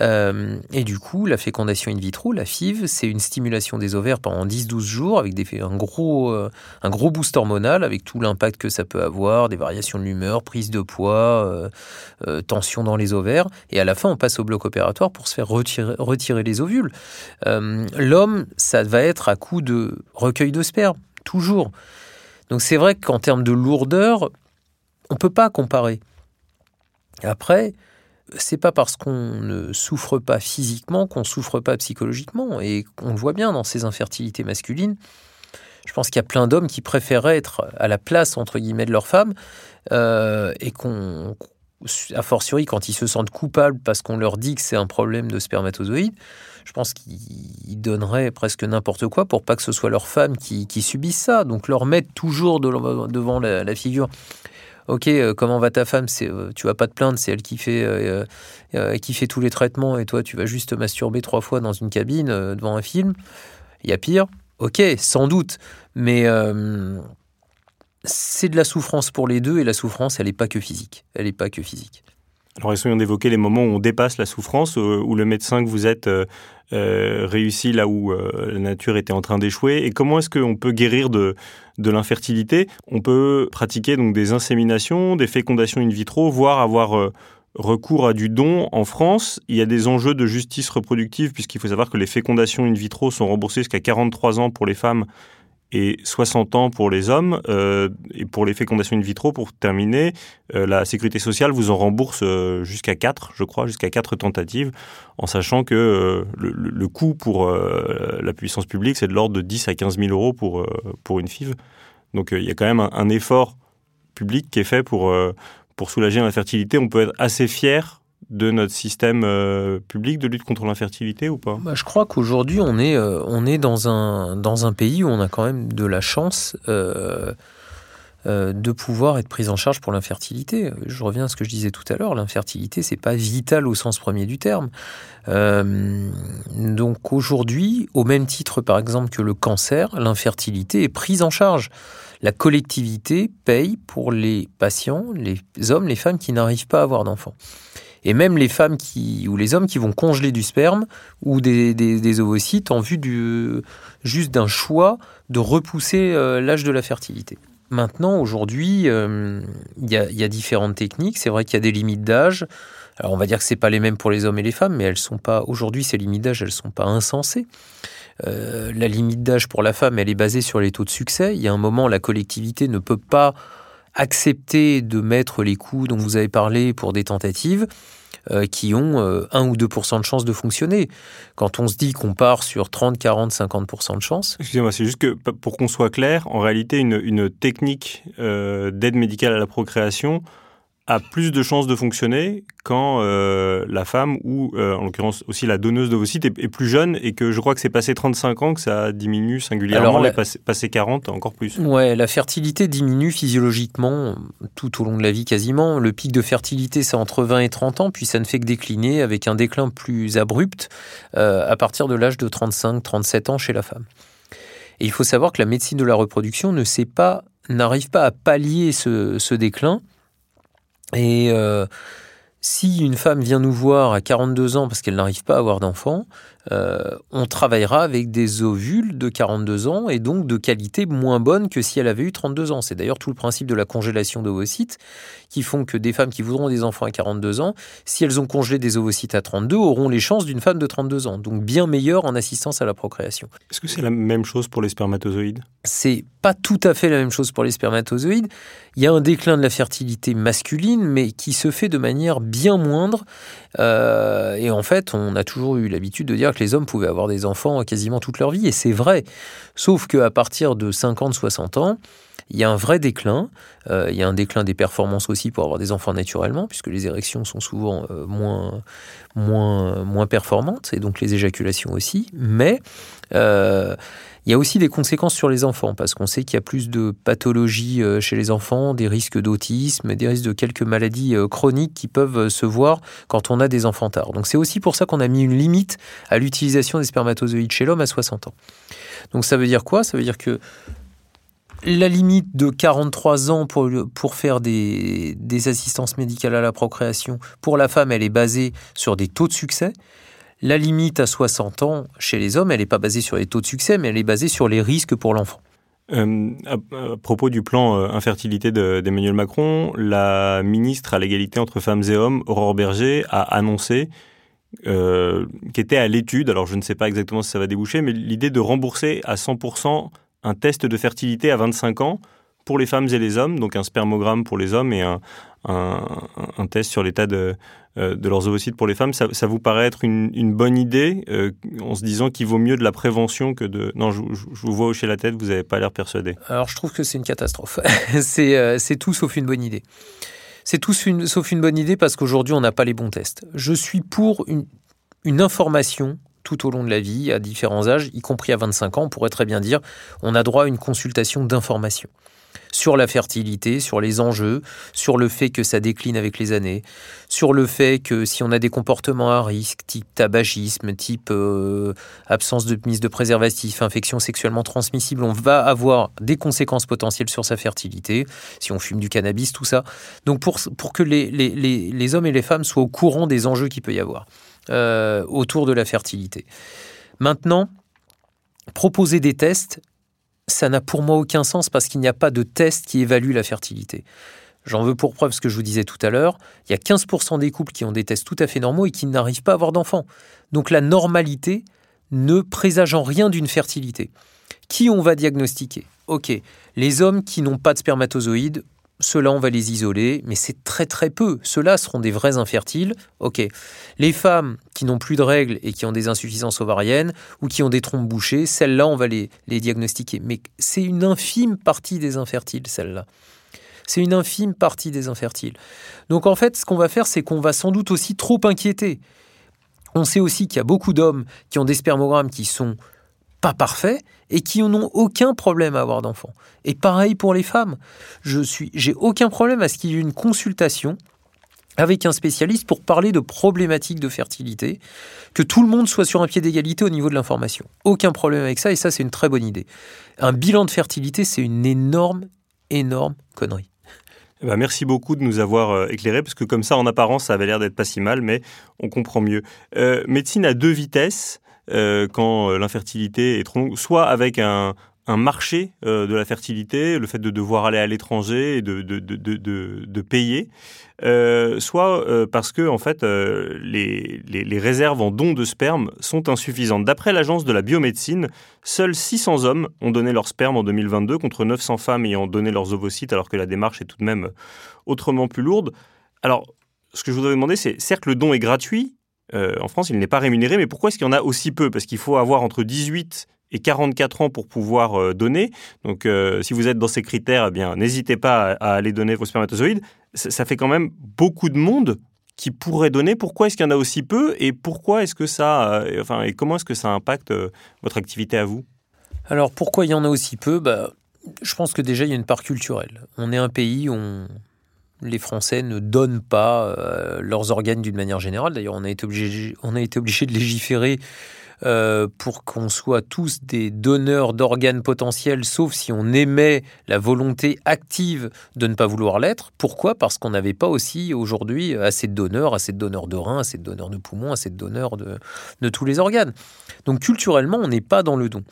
Euh, et du coup, la fécondation in vitro, la FIV, c'est une stimulation des ovaires pendant 10-12 jours avec un, gros, un gros boost hormonal avec tout l'impact que ça peut avoir, des variations de l'humeur, prise de poids, tension dans les ovaires. Et à la fin, on passe au bloc opératoire pour se faire retirer, retirer les ovules. L'homme, ça va être à coup de recueil de sperme toujours. Donc c'est vrai qu'en termes de lourdeur, on ne peut pas comparer. Après, c'est pas parce qu'on ne souffre pas physiquement qu'on souffre pas psychologiquement. Et on le voit bien dans ces infertilités masculines. Je pense qu'il y a plein d'hommes qui préféraient être à la place, entre guillemets, de leur femme, euh, et qu'on, a fortiori, quand ils se sentent coupables parce qu'on leur dit que c'est un problème de spermatozoïdes, je pense qu'ils donneraient presque n'importe quoi pour pas que ce soit leur femme qui, qui subisse ça. Donc leur mettre toujours devant la, figure. Ok, euh, comment va ta femme? Euh, Tu vas pas te plaindre, c'est elle qui fait, euh, qui fait tous les traitements et toi tu vas juste masturber trois fois dans une cabine devant un film. Il y a pire. Ok, sans doute. Mais c'est de la souffrance pour les deux et la souffrance, elle n'est pas que physique. Elle n'est pas que physique. Alors, essayons d'évoquer les moments où on dépasse la souffrance, euh, où le médecin que vous êtes euh, euh, réussit là où la nature était en train d'échouer. Et comment est-ce qu'on peut guérir de, de l'infertilité? On peut pratiquer donc des inséminations, des fécondations in vitro, voire avoir recours à du don en France. Il y a des enjeux de justice reproductive, puisqu'il faut savoir que les fécondations in vitro sont remboursées jusqu'à 43 ans pour les femmes et 60 ans pour les hommes. Euh, et pour les fécondations in vitro, pour terminer, euh, la sécurité sociale vous en rembourse euh, jusqu'à 4, je crois, jusqu'à 4 tentatives, en sachant que le, le, coût pour la puissance publique, c'est de l'ordre de 10 à 15 000 euros pour, pour une FIV. Donc il y a quand même un, un, effort public qui est fait pour, pour soulager l'infertilité. On peut être assez fier de notre système euh, public de lutte contre l'infertilité ou pas? Bah, Je crois qu'aujourd'hui, on est, euh, dans un pays où on a quand même de la chance euh, de pouvoir être pris en charge pour l'infertilité. Je reviens à ce que je disais tout à l'heure, l'infertilité, c'est pas vital au sens premier du terme. donc aujourd'hui, au même titre par exemple que le cancer, l'infertilité est prise en charge. La collectivité paye pour les patients, les hommes, les femmes qui n'arrivent pas à avoir d'enfants. Et même les femmes ou les hommes qui vont congeler du sperme ou des, ovocytes en vue du, juste d'un choix de repousser euh, l'âge de la fertilité. Maintenant, aujourd'hui, euh, il y, a différentes techniques. C'est vrai qu'il y a des limites d'âge. Alors, on va dire que c'est pas les mêmes pour les hommes et les femmes, mais elles sont pas. Aujourd'hui, ces limites d'âge, elles sont pas insensées. Euh, la limite d'âge pour la femme, elle est basée sur les taux de succès. Il y a un moment, la collectivité ne peut pas accepter de mettre les coûts dont vous avez parlé pour des tentatives euh, qui ont 1 euh, ou 2% de chances de fonctionner. Quand on se dit qu'on part sur 30, 40, 50% de chances. Excusez-moi, c'est juste que pour qu'on soit clair, en réalité, une, technique euh, d'aide médicale à la procréation a plus de chances de fonctionner quand euh, la femme ou euh, en l'occurrence aussi la donneuse d'ovocytes est, est, plus jeune et que je crois que c'est passé 35 ans que ça diminue singulièrement Alors, et passé, passé, 40 encore plus. Ouais, la fertilité diminue physiologiquement tout au long de la vie quasiment. Le pic de fertilité c'est entre 20 et 30 ans puis ça ne fait que décliner avec un déclin plus abrupt euh, à partir de l'âge de 35-37 ans chez la femme. Et il faut savoir que la médecine de la reproduction ne sait pas n'arrive pas à pallier ce, ce déclin et euh, si une femme vient nous voir à 42 ans parce qu'elle n'arrive pas à avoir d'enfant, euh, on travaillera avec des ovules de 42 ans et donc de qualité moins bonne que si elle avait eu 32 ans. C'est d'ailleurs tout le principe de la congélation d'ovocytes qui font que des femmes qui voudront des enfants à 42 ans, si elles ont congelé des ovocytes à 32, auront les chances d'une femme de 32 ans. Donc bien meilleure en assistance à la procréation. Est-ce que c'est la même chose pour les spermatozoïdes? C'est pas tout à fait la même chose pour les spermatozoïdes. Il y a un déclin de la fertilité masculine, mais qui se fait de manière bien moindre. Euh, et en fait, on a toujours eu l'habitude de dire que les hommes pouvaient avoir des enfants quasiment toute leur vie, et c'est vrai. Sauf qu'à partir de 50-60 ans, il y a un vrai déclin. Euh, il y a un déclin des performances aussi pour avoir des enfants naturellement, puisque les érections sont souvent euh, moins, moins, moins performantes, et donc les éjaculations aussi. Mais euh, il y a aussi des conséquences sur les enfants, parce qu'on sait qu'il y a plus de pathologies chez les enfants, des risques d'autisme, des risques de quelques maladies chroniques qui peuvent se voir quand on a des enfants tard. Donc c'est aussi pour ça qu'on a mis une limite à l'utilisation des spermatozoïdes chez l'homme à 60 ans. Donc ça veut dire quoi? Ça veut dire que la limite de 43 ans pour, pour faire des, assistances médicales à la procréation, pour la femme, elle est basée sur des taux de succès. La limite à 60 ans chez les hommes, elle n'est pas basée sur les taux de succès, mais elle est basée sur les risques pour l'enfant. Euh, à, propos du plan euh, infertilité d'Emmanuel Macron, la ministre à l'égalité entre femmes et hommes, Aurore Berger, a annoncé euh, qu'était à l'étude, alors je ne sais pas exactement si ça va déboucher, mais l'idée de rembourser à 100% un test de fertilité à 25 ans pour les femmes et les hommes, donc un spermogramme pour les hommes et un, test sur l'état de, euh, de leurs ovocytes pour les femmes. Ça, vous paraît être une, bonne idée euh, en se disant qu'il vaut mieux de la prévention que de... Non, je, vous vois hocher la tête, vous n'avez pas l'air persuadé. Alors je trouve que c'est une catastrophe. Euh, c'est tout sauf une bonne idée. C'est tout sauf une bonne idée parce qu'aujourd'hui on n'a pas les bons tests. Je suis pour une, une information tout au long de la vie, à différents âges, y compris à 25 ans, on pourrait très bien dire, on a droit à une consultation d'information sur la fertilité, sur les enjeux, sur le fait que ça décline avec les années, sur le fait que si on a des comportements à risque, type tabagisme, type euh, absence de mise de préservatif, infection sexuellement transmissible, on va avoir des conséquences potentielles sur sa fertilité, si on fume du cannabis, tout ça. Donc pour, pour que les, les, les hommes et les femmes soient au courant des enjeux qu'il peut y avoir. Euh, autour de la fertilité. Maintenant, proposer des tests, ça n'a pour moi aucun sens parce qu'il n'y a pas de test qui évalue la fertilité. J'en veux pour preuve ce que je vous disais tout à l'heure, il y a 15% des couples qui ont des tests tout à fait normaux et qui n'arrivent pas à avoir d'enfants. Donc la normalité ne présage en rien d'une fertilité. Qui on va diagnostiquer? Ok, les hommes qui n'ont pas de spermatozoïdes, ceux-là, on va les isoler, mais c'est très très peu. Ceux-là seront des vrais infertiles. Ok. Les femmes qui n'ont plus de règles et qui ont des insuffisances ovariennes ou qui ont des trompes bouchées, celles-là, on va les, les diagnostiquer. Mais c'est une infime partie des infertiles, celles-là. C'est une infime partie des infertiles. Donc en fait, ce qu'on va faire, c'est qu'on va sans doute aussi trop inquiéter. On sait aussi qu'il y a beaucoup d'hommes qui ont des spermogrammes qui sont pas parfaits et qui n'ont aucun problème à avoir d'enfants. Et pareil pour les femmes. Je suis, j'ai aucun problème à ce qu'il y ait une consultation avec un spécialiste pour parler de problématiques de fertilité, que tout le monde soit sur un pied d'égalité au niveau de l'information. Aucun problème avec ça, et ça c'est une très bonne idée. Un bilan de fertilité, c'est une énorme, énorme connerie. Eh ben, merci beaucoup de nous avoir euh, éclairé, parce que comme ça, en apparence, ça avait l'air d'être pas si mal, mais on comprend mieux. Euh, médecine à deux vitesses. Euh, quand euh, l'infertilité est trop longue, soit avec un, marché euh, de la fertilité, le fait de devoir aller à l'étranger et de, de, payer, soit parce que en fait les, les, réserves en dons de sperme sont insuffisantes. D'après l'agence de la biomédecine, seuls 600 hommes ont donné leur sperme en 2022 contre 900 femmes ayant donné leurs ovocytes, alors que la démarche est tout de même autrement plus lourde. Alors, ce que je voudrais demander, c'est certes le don est gratuit, euh, en France, il n'est pas rémunéré, mais pourquoi est-ce qu'il y en a aussi peu? Parce qu'il faut avoir entre 18 et 44 ans pour pouvoir euh, donner. Donc, euh, si vous êtes dans ces critères, eh bien, n'hésitez pas à, aller donner vos spermatozoïdes. Ça, fait quand même beaucoup de monde qui pourrait donner. Pourquoi est-ce qu'il y en a aussi peu? Et pourquoi est-ce que ça, enfin, et comment est-ce que ça impacte votre activité à vous? Alors, pourquoi il y en a aussi peu? Bah, je pense que déjà, il y a une part culturelle. On est un pays où on, les Français ne donnent pas euh, leurs organes d'une manière générale. D'ailleurs, on a été obligé, on a été obligé de légiférer euh, pour qu'on soit tous des donneurs d'organes potentiels, sauf si on émet la volonté active de ne pas vouloir l'être. Pourquoi? Parce qu'on n'avait pas aussi aujourd'hui assez de donneurs, assez de donneurs de reins, assez de donneurs de poumons, assez de donneurs de, de tous les organes. Donc culturellement, on n'est pas dans le don.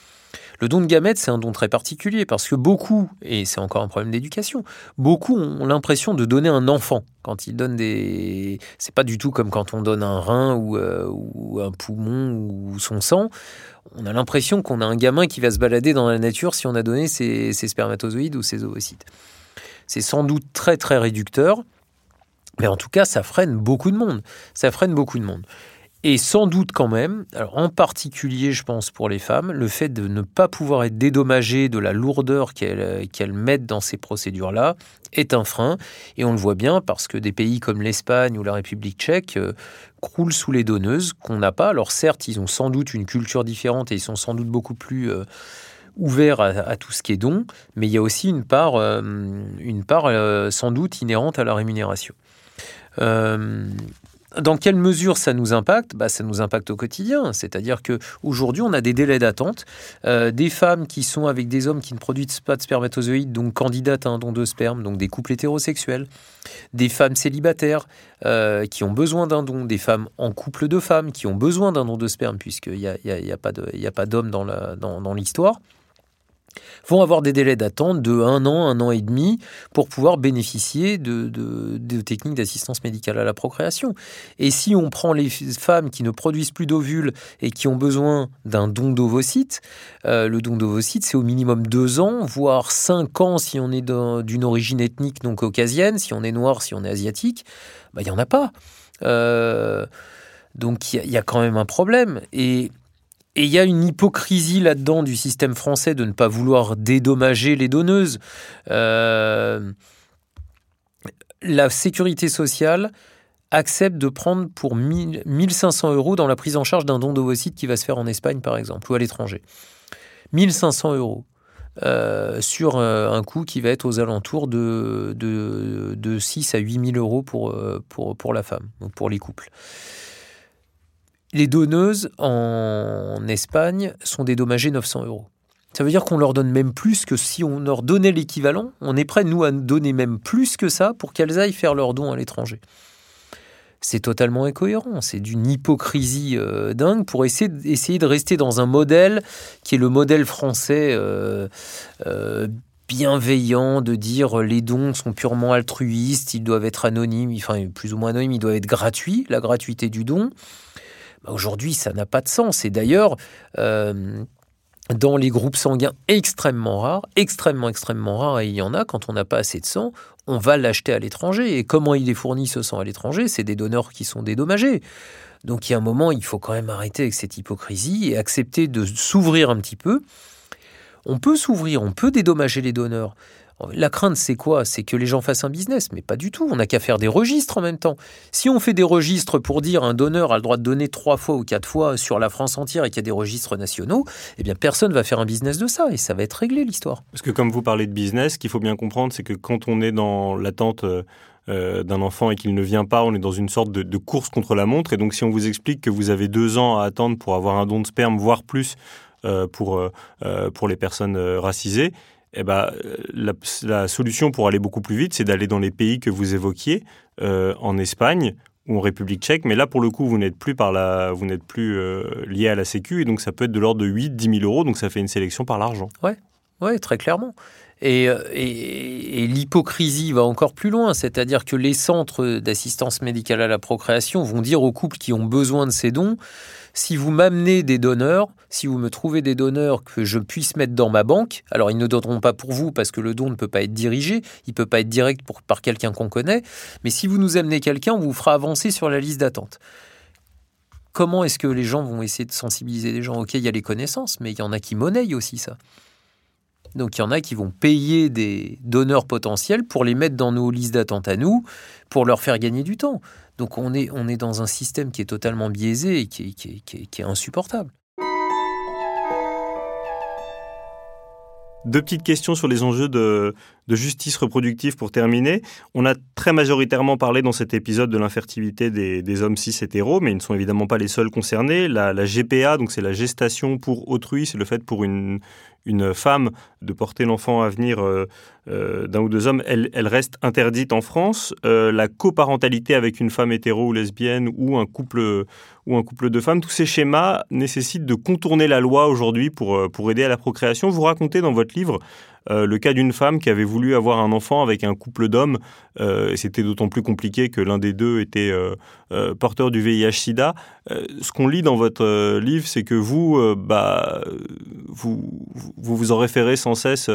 Le don de gamètes, c'est un don très particulier parce que beaucoup, et c'est encore un problème d'éducation, beaucoup ont l'impression de donner un enfant quand ils donnent des. C'est pas du tout comme quand on donne un rein ou, euh, un poumon ou son sang. On a l'impression qu'on a un gamin qui va se balader dans la nature si on a donné ses, ses spermatozoïdes ou ses ovocytes. C'est sans doute très très réducteur, mais en tout cas, ça freine beaucoup de monde. Ça freine beaucoup de monde. Et sans doute quand même, en particulier je pense pour les femmes, le fait de ne pas pouvoir être dédommagées de la lourdeur qu'elles mettent dans ces procédures-là est un frein. Et on le voit bien parce que des pays comme l'Espagne ou la République tchèque euh, croulent sous les donneuses qu'on n'a pas. Alors certes, ils ont sans doute une culture différente et ils sont sans doute beaucoup plus... Euh, ouverts à, tout ce qui est don, mais il y a aussi une part, euh, une part sans doute inhérente à la rémunération. Dans quelle mesure ça nous impacte? Bah, Ça nous impacte au quotidien. C'est-à-dire qu'aujourd'hui, on a des délais d'attente. Euh, des femmes qui sont avec des hommes qui ne produisent pas de spermatozoïdes, donc candidates à un don de sperme, donc des couples hétérosexuels. Des femmes célibataires euh, qui ont besoin d'un don. Des femmes en couple de femmes qui ont besoin d'un don de sperme, puisqu'il n'y a, pas d'homme dans l'histoire. Vont avoir des délais d'attente de un an, un an et demi pour pouvoir bénéficier de, techniques d'assistance médicale à la procréation. Et si on prend les femmes qui ne produisent plus d'ovules et qui ont besoin d'un don d'ovocytes, euh, le don d'ovocytes, c'est au minimum deux ans, voire cinq ans si on est d'une origine ethnique non caucasienne, si on est noir, si on est asiatique, bah, il n'y en a pas. Euh, donc il y, a quand même un problème. Et et il y a une hypocrisie là-dedans du système français de ne pas vouloir dédommager les donneuses. Euh, la sécurité sociale accepte de prendre pour 1500 euros dans la prise en charge d'un don d'ovocytes qui va se faire en Espagne, par exemple, ou à l'étranger. 1500 euros. Euh, sur euh, un coût qui va être aux alentours de 6 à 8 000 euros pour, pour, pour la femme, pour les couples. Les donneuses en Espagne sont dédommagées 900 euros. Ça veut dire qu'on leur donne même plus que si on leur donnait l'équivalent. On est prêt, nous, à donner même plus que ça pour qu'elles aillent faire leurs dons à l'étranger. C'est totalement incohérent. C'est d'une hypocrisie euh, dingue pour essayer, de rester dans un modèle qui est le modèle français euh, euh, bienveillant, de dire les dons sont purement altruistes, ils doivent être anonymes, enfin plus ou moins anonymes, ils doivent être gratuits, la gratuité du don. Bah, aujourd'hui, ça n'a pas de sens. Et d'ailleurs, euh, dans les groupes sanguins extrêmement rares, extrêmement, extrêmement rares, et il y en a, quand on n'a pas assez de sang, on va l'acheter à l'étranger. Et comment il est fourni ce sang à l'étranger? C'est des donneurs qui sont dédommagés. Donc il y a un moment, il faut quand même arrêter avec cette hypocrisie et accepter de s'ouvrir un petit peu. On peut s'ouvrir, on peut dédommager les donneurs. La crainte, c'est quoi? C'est que les gens fassent un business, mais pas du tout. On n'a qu'à faire des registres en même temps. Si on fait des registres pour dire un donneur a le droit de donner trois fois ou quatre fois sur la France entière et qu'il y a des registres nationaux, eh bien personne va faire un business de ça et ça va être réglé l'histoire. Parce que comme vous parlez de business, ce qu'il faut bien comprendre, c'est que quand on est dans l'attente euh, euh, d'un enfant et qu'il ne vient pas, on est dans une sorte de, course contre la montre. Et donc si on vous explique que vous avez deux ans à attendre pour avoir un don de sperme, voire plus euh, pour, pour les personnes racisées, eh ben, la, la, solution pour aller beaucoup plus vite, c'est d'aller dans les pays que vous évoquiez, euh, en Espagne ou en République tchèque. Mais là, pour le coup, vous n'êtes plus, par la, vous n'êtes plus euh, lié à la Sécu, et donc ça peut être de l'ordre de 8, 10 000 euros, donc ça fait une sélection par l'argent. Ouais, ouais très clairement. Et, euh, et, et l'hypocrisie va encore plus loin, c'est-à-dire que les centres d'assistance médicale à la procréation vont dire aux couples qui ont besoin de ces dons, si vous m'amenez des donneurs, si vous me trouvez des donneurs que je puisse mettre dans ma banque, alors ils ne donneront pas pour vous parce que le don ne peut pas être dirigé, il ne peut pas être direct pour, par quelqu'un qu'on connaît, mais si vous nous amenez quelqu'un, on vous fera avancer sur la liste d'attente. Comment est-ce que les gens vont essayer de sensibiliser les gens? Ok, il y a les connaissances, mais il y en a qui monnaient aussi ça. Donc il y en a qui vont payer des donneurs potentiels pour les mettre dans nos listes d'attente à nous, pour leur faire gagner du temps. Donc on est, on est dans un système qui est totalement biaisé et qui, est insupportable. Deux petites questions sur les enjeux de, justice reproductive pour terminer. On a très majoritairement parlé dans cet épisode de l'infertilité des, hommes cis hétéros, mais ils ne sont évidemment pas les seuls concernés. La, la GPA, donc c'est la gestation pour autrui, c'est le fait pour une, une femme de porter l'enfant à venir euh, euh, d'un ou deux hommes, elle, reste interdite en France. Euh, la coparentalité avec une femme hétéro ou lesbienne ou un couple ou un couple de femmes, tous ces schémas nécessitent de contourner la loi aujourd'hui pour, pour aider à la procréation. Vous racontez dans votre livre euh, le cas d'une femme qui avait voulu avoir un enfant avec un couple d'hommes, et c'était d'autant plus compliqué que l'un des deux était porteur du VIH/SIDA. ce qu'on lit dans votre livre, c'est que vous, bah, vous, vous vous en référez sans cesse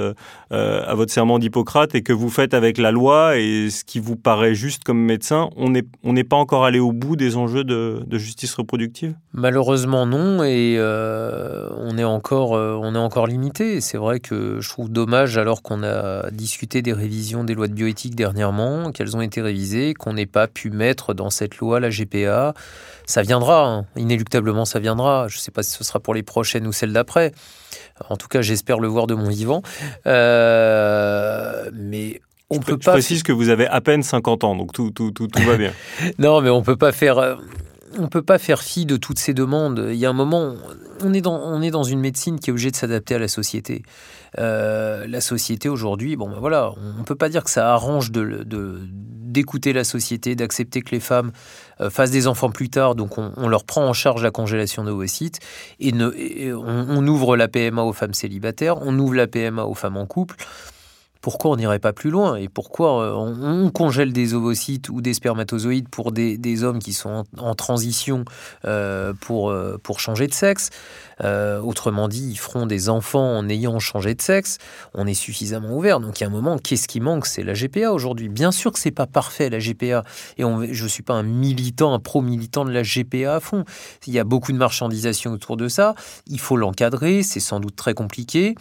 à votre serment d'Hippocrate et que vous faites avec la loi et ce qui vous paraît juste comme médecin. On n'est on pas encore allé au bout des enjeux de, de justice reproductive? Malheureusement non, et on est encore on est encore limité. C'est vrai que je trouve dommage, alors qu'on a discuté des révisions des lois de bioéthique dernièrement, qu'elles ont été révisées, qu'on n'ait pas pu mettre dans cette loi la GPA. Ça viendra, hein. inéluctablement ça viendra. Je ne sais pas si ce sera pour les prochaines ou celles d'après. En tout cas, j'espère le voir de mon vivant. Euh, mais on je peut pas. précise que vous avez à peine 50 ans, donc tout, tout, tout, tout va bien. non, mais on peut pas faire. Euh, on peut pas faire fi de toutes ces demandes. Il y a un moment, on est dans, on est dans une médecine qui est obligée de s'adapter à la société. Euh, la société aujourd'hui, bon ben voilà, on ne peut pas dire que ça arrange de, d'écouter la société, d'accepter que les femmes euh, fassent des enfants plus tard, donc on, leur prend en charge la congélation d'ovocytes, et, on, on, ouvre la PMA aux femmes célibataires, on ouvre la PMA aux femmes en couple pourquoi on n'irait pas plus loin et pourquoi euh, on, congèle des ovocytes ou des spermatozoïdes pour des, hommes qui sont en, transition euh, pour, euh, pour changer de sexe. autrement dit, ils feront des enfants en ayant changé de sexe. On est suffisamment ouvert. Donc il y a un moment, qu'est-ce qui manque? C'est la GPA aujourd'hui. Bien sûr que c'est pas parfait la GPA et on, je suis pas un militant, un pro-militant de la GPA à fond. Il y a beaucoup de marchandisation autour de ça. Il faut l'encadrer. C'est sans doute très compliqué.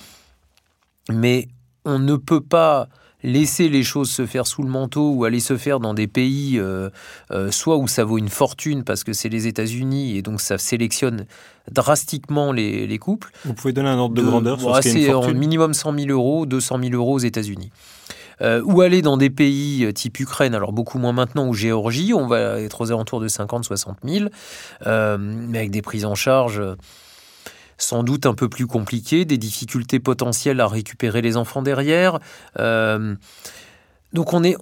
Mais on ne peut pas laisser les choses se faire sous le manteau ou aller se faire dans des pays euh, euh, soit où ça vaut une fortune parce que c'est les États-Unis et donc ça sélectionne drastiquement les, couples. Vous pouvez donner un ordre de, grandeur sur ce C'est en minimum 100 000 euros, 200 000 euros aux États-Unis. Euh, ou aller dans des pays type Ukraine, alors beaucoup moins maintenant, ou Géorgie, on va être aux alentours de 50-60 000, mais avec des prises en charge sans doute un peu plus compliqué, des difficultés potentielles à récupérer les enfants derrière. Euh, donc on est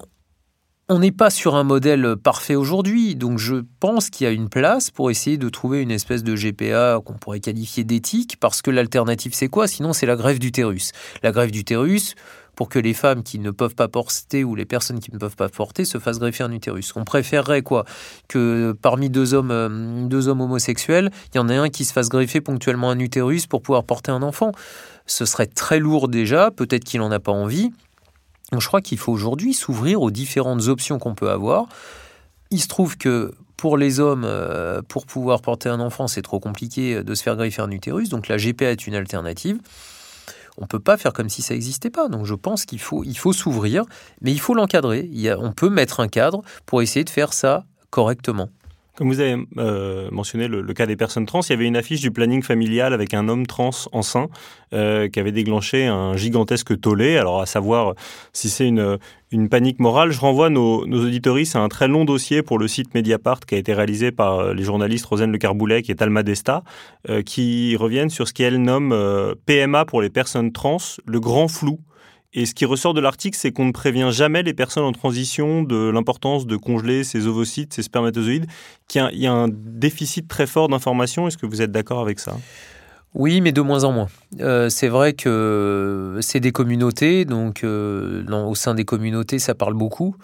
on n'est pas sur un modèle parfait aujourd'hui, donc je pense qu'il y a une place pour essayer de trouver une espèce de GPA qu'on pourrait qualifier d'éthique, parce que l'alternative c'est quoi? Sinon c'est la grève d'utérus. La grève d'utérus, pour que les femmes qui ne peuvent pas porter ou les personnes qui ne peuvent pas porter se fassent greffer un utérus. On préférerait quoi Que parmi deux hommes, euh, deux hommes homosexuels, il y en ait un qui se fasse greffer ponctuellement un utérus pour pouvoir porter un enfant. Ce serait très lourd déjà, peut-être qu'il n'en a pas envie. Donc je crois qu'il faut aujourd'hui s'ouvrir aux différentes options qu'on peut avoir. Il se trouve que pour les hommes, euh, pour pouvoir porter un enfant, c'est trop compliqué de se faire greffer un utérus, donc la GPA est une alternative on ne peut pas faire comme si ça n'existait pas. Donc je pense qu'il faut, il faut s'ouvrir, mais il faut l'encadrer. On peut mettre un cadre pour essayer de faire ça correctement. Vous avez euh, mentionné le, cas des personnes trans, il y avait une affiche du planning familial avec un homme trans enceint euh, qui avait déclenché un gigantesque tollé. Alors à savoir si c'est une, une panique morale, je renvoie nos, nos auditoristes à un très long dossier pour le site Mediapart qui a été réalisé par euh, les journalistes Rosane Le Carboulet et Talma Desta, qui reviennent sur ce qu'elle nomme PMA pour les personnes trans, le grand flou et ce qui ressort de l'article, c'est qu'on ne prévient jamais les personnes en transition de l'importance de congeler ces ovocytes, ces spermatozoïdes, qu'il y a un déficit très fort d'informations. Est-ce que vous êtes d'accord avec ça? Oui, mais de moins en moins. Euh, c'est vrai que c'est des communautés, donc euh, au sein des communautés, ça parle beaucoup.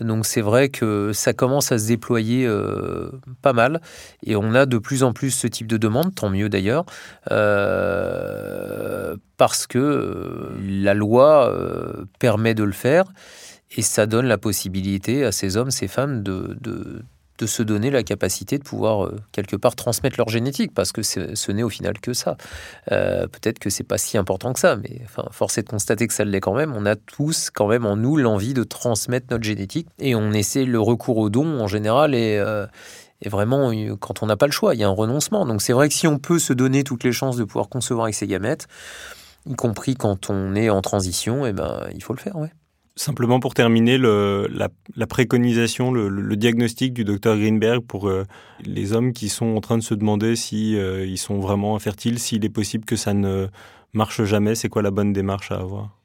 Donc c'est vrai que ça commence à se déployer euh, pas mal. Et on a de plus en plus ce type de demande, tant mieux d'ailleurs, euh, parce que euh, la loi permet de le faire. Et ça donne la possibilité à ces hommes, ces femmes de, de se donner la capacité de pouvoir euh, quelque part transmettre leur génétique, parce que ce n'est au final que ça. Euh, peut-être que c'est pas si important que ça, mais enfin, force est de constater que ça l'est quand même. On a tous quand même en nous l'envie de transmettre notre génétique, et on essaie le recours au don en général et euh, vraiment, quand on n'a pas le choix, il y a un renoncement. Donc c'est vrai que si on peut se donner toutes les chances de pouvoir concevoir avec ses gamètes, y compris quand on est en transition, et eh ben, il faut le faire, ouais. Simplement pour terminer, la, préconisation, le, diagnostic du docteur Greenberg pour euh, les hommes qui sont en train de se demander si euh, sont vraiment infertiles, s'il est possible que ça ne marche jamais, c'est quoi la bonne démarche à avoir?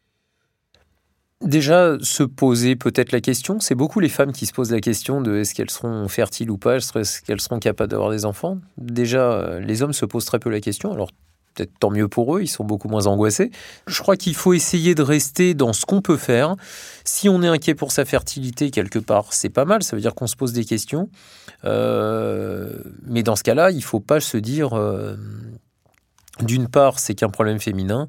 Déjà, se poser peut-être la question, c'est beaucoup les femmes qui se posent la question de est-ce qu'elles seront fertiles ou pas, est-ce qu'elles seront capables d'avoir des enfants? Déjà, euh, les hommes se posent très peu la question. Alors, peut-être tant mieux pour eux, ils sont beaucoup moins angoissés. Je crois qu'il faut essayer de rester dans ce qu'on peut faire. Si on est inquiet pour sa fertilité, quelque part, c'est pas mal, ça veut dire qu'on se pose des questions. Euh, mais dans ce cas-là, il ne faut pas se dire, euh, d'une part, c'est qu'un problème féminin,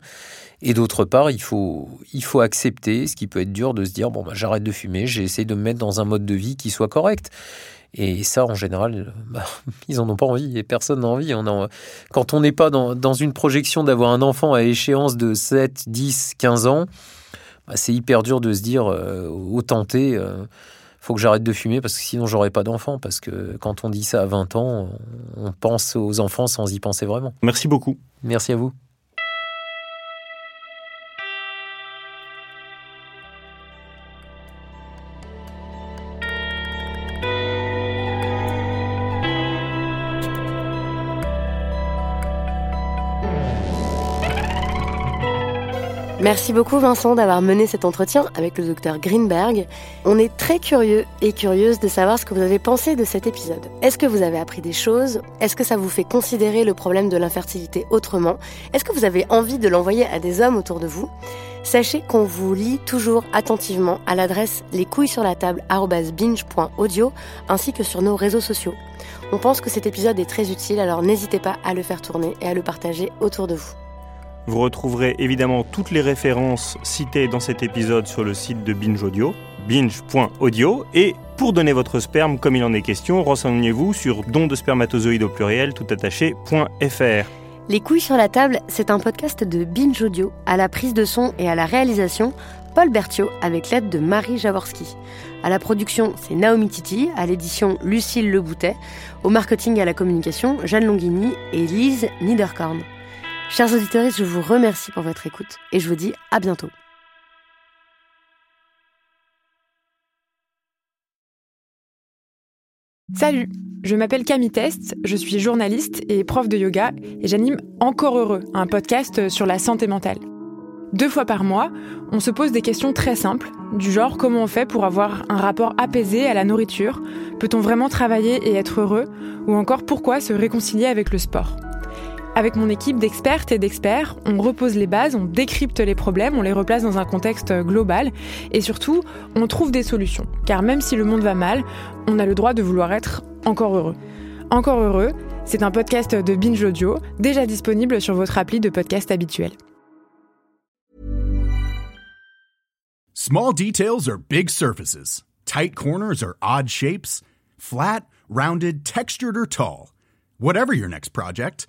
et d'autre part, il faut, il faut accepter, ce qui peut être dur, de se dire, bon, bah, j'arrête de fumer, j'ai essayé de me mettre dans un mode de vie qui soit correct. Et ça, en général, bah, ils n'en ont pas envie et personne n'a envie. On Quand on n'est pas dans, dans, une projection d'avoir un enfant à échéance de 7, 10, 15 ans, bah, c'est hyper dur de se dire, euh, au tenter, euh, faut que j'arrête de fumer parce que sinon j'aurai pas d'enfant. Parce que quand on dit ça à 20 ans, on pense aux enfants sans y penser vraiment. Merci beaucoup. Merci à vous. Merci beaucoup Vincent d'avoir mené cet entretien avec le docteur Greenberg. On est très curieux et curieuse de savoir ce que vous avez pensé de cet épisode. Est-ce que vous avez appris des choses? Est-ce que ça vous fait considérer le problème de l'infertilité autrement? Est-ce que vous avez envie de l'envoyer à des hommes autour de vous? Sachez qu'on vous lit toujours attentivement à l'adresse les couilles sur la table binge.audio ainsi que sur nos réseaux sociaux. On pense que cet épisode est très utile, alors n'hésitez pas à le faire tourner et à le partager autour de vous. Vous retrouverez évidemment toutes les références citées dans cet épisode sur le site de Binge Audio, binge.audio. Et pour donner votre sperme comme il en est question, renseignez-vous sur don de spermatozoïdes au pluriel tout attaché.fr. Les couilles sur la table, c'est un podcast de Binge Audio. À la prise de son et à la réalisation, Paul Berthiaud avec l'aide de Marie Jaworski. À la production, c'est Naomi Titi, à l'édition Lucille Leboutet, au marketing et à la communication, Jeanne Longhini et Lise Niederkorn. Chers auditeurs, je vous remercie pour votre écoute et je vous dis à bientôt. Salut, je m'appelle Camille Test, je suis journaliste et prof de yoga et j'anime Encore Heureux, un podcast sur la santé mentale. Deux fois par mois, on se pose des questions très simples, du genre comment on fait pour avoir un rapport apaisé à la nourriture, peut-on vraiment travailler et être heureux, ou encore pourquoi se réconcilier avec le sport. Avec mon équipe d'expertes et d'experts, on repose les bases, on décrypte les problèmes, on les replace dans un contexte global et surtout, on trouve des solutions. Car même si le monde va mal, on a le droit de vouloir être encore heureux. Encore heureux, c'est un podcast de Binge Audio, déjà disponible sur votre appli de podcast habituel. Small details are big surfaces. Tight corners are odd shapes. Flat, rounded, textured or tall. Whatever your next project,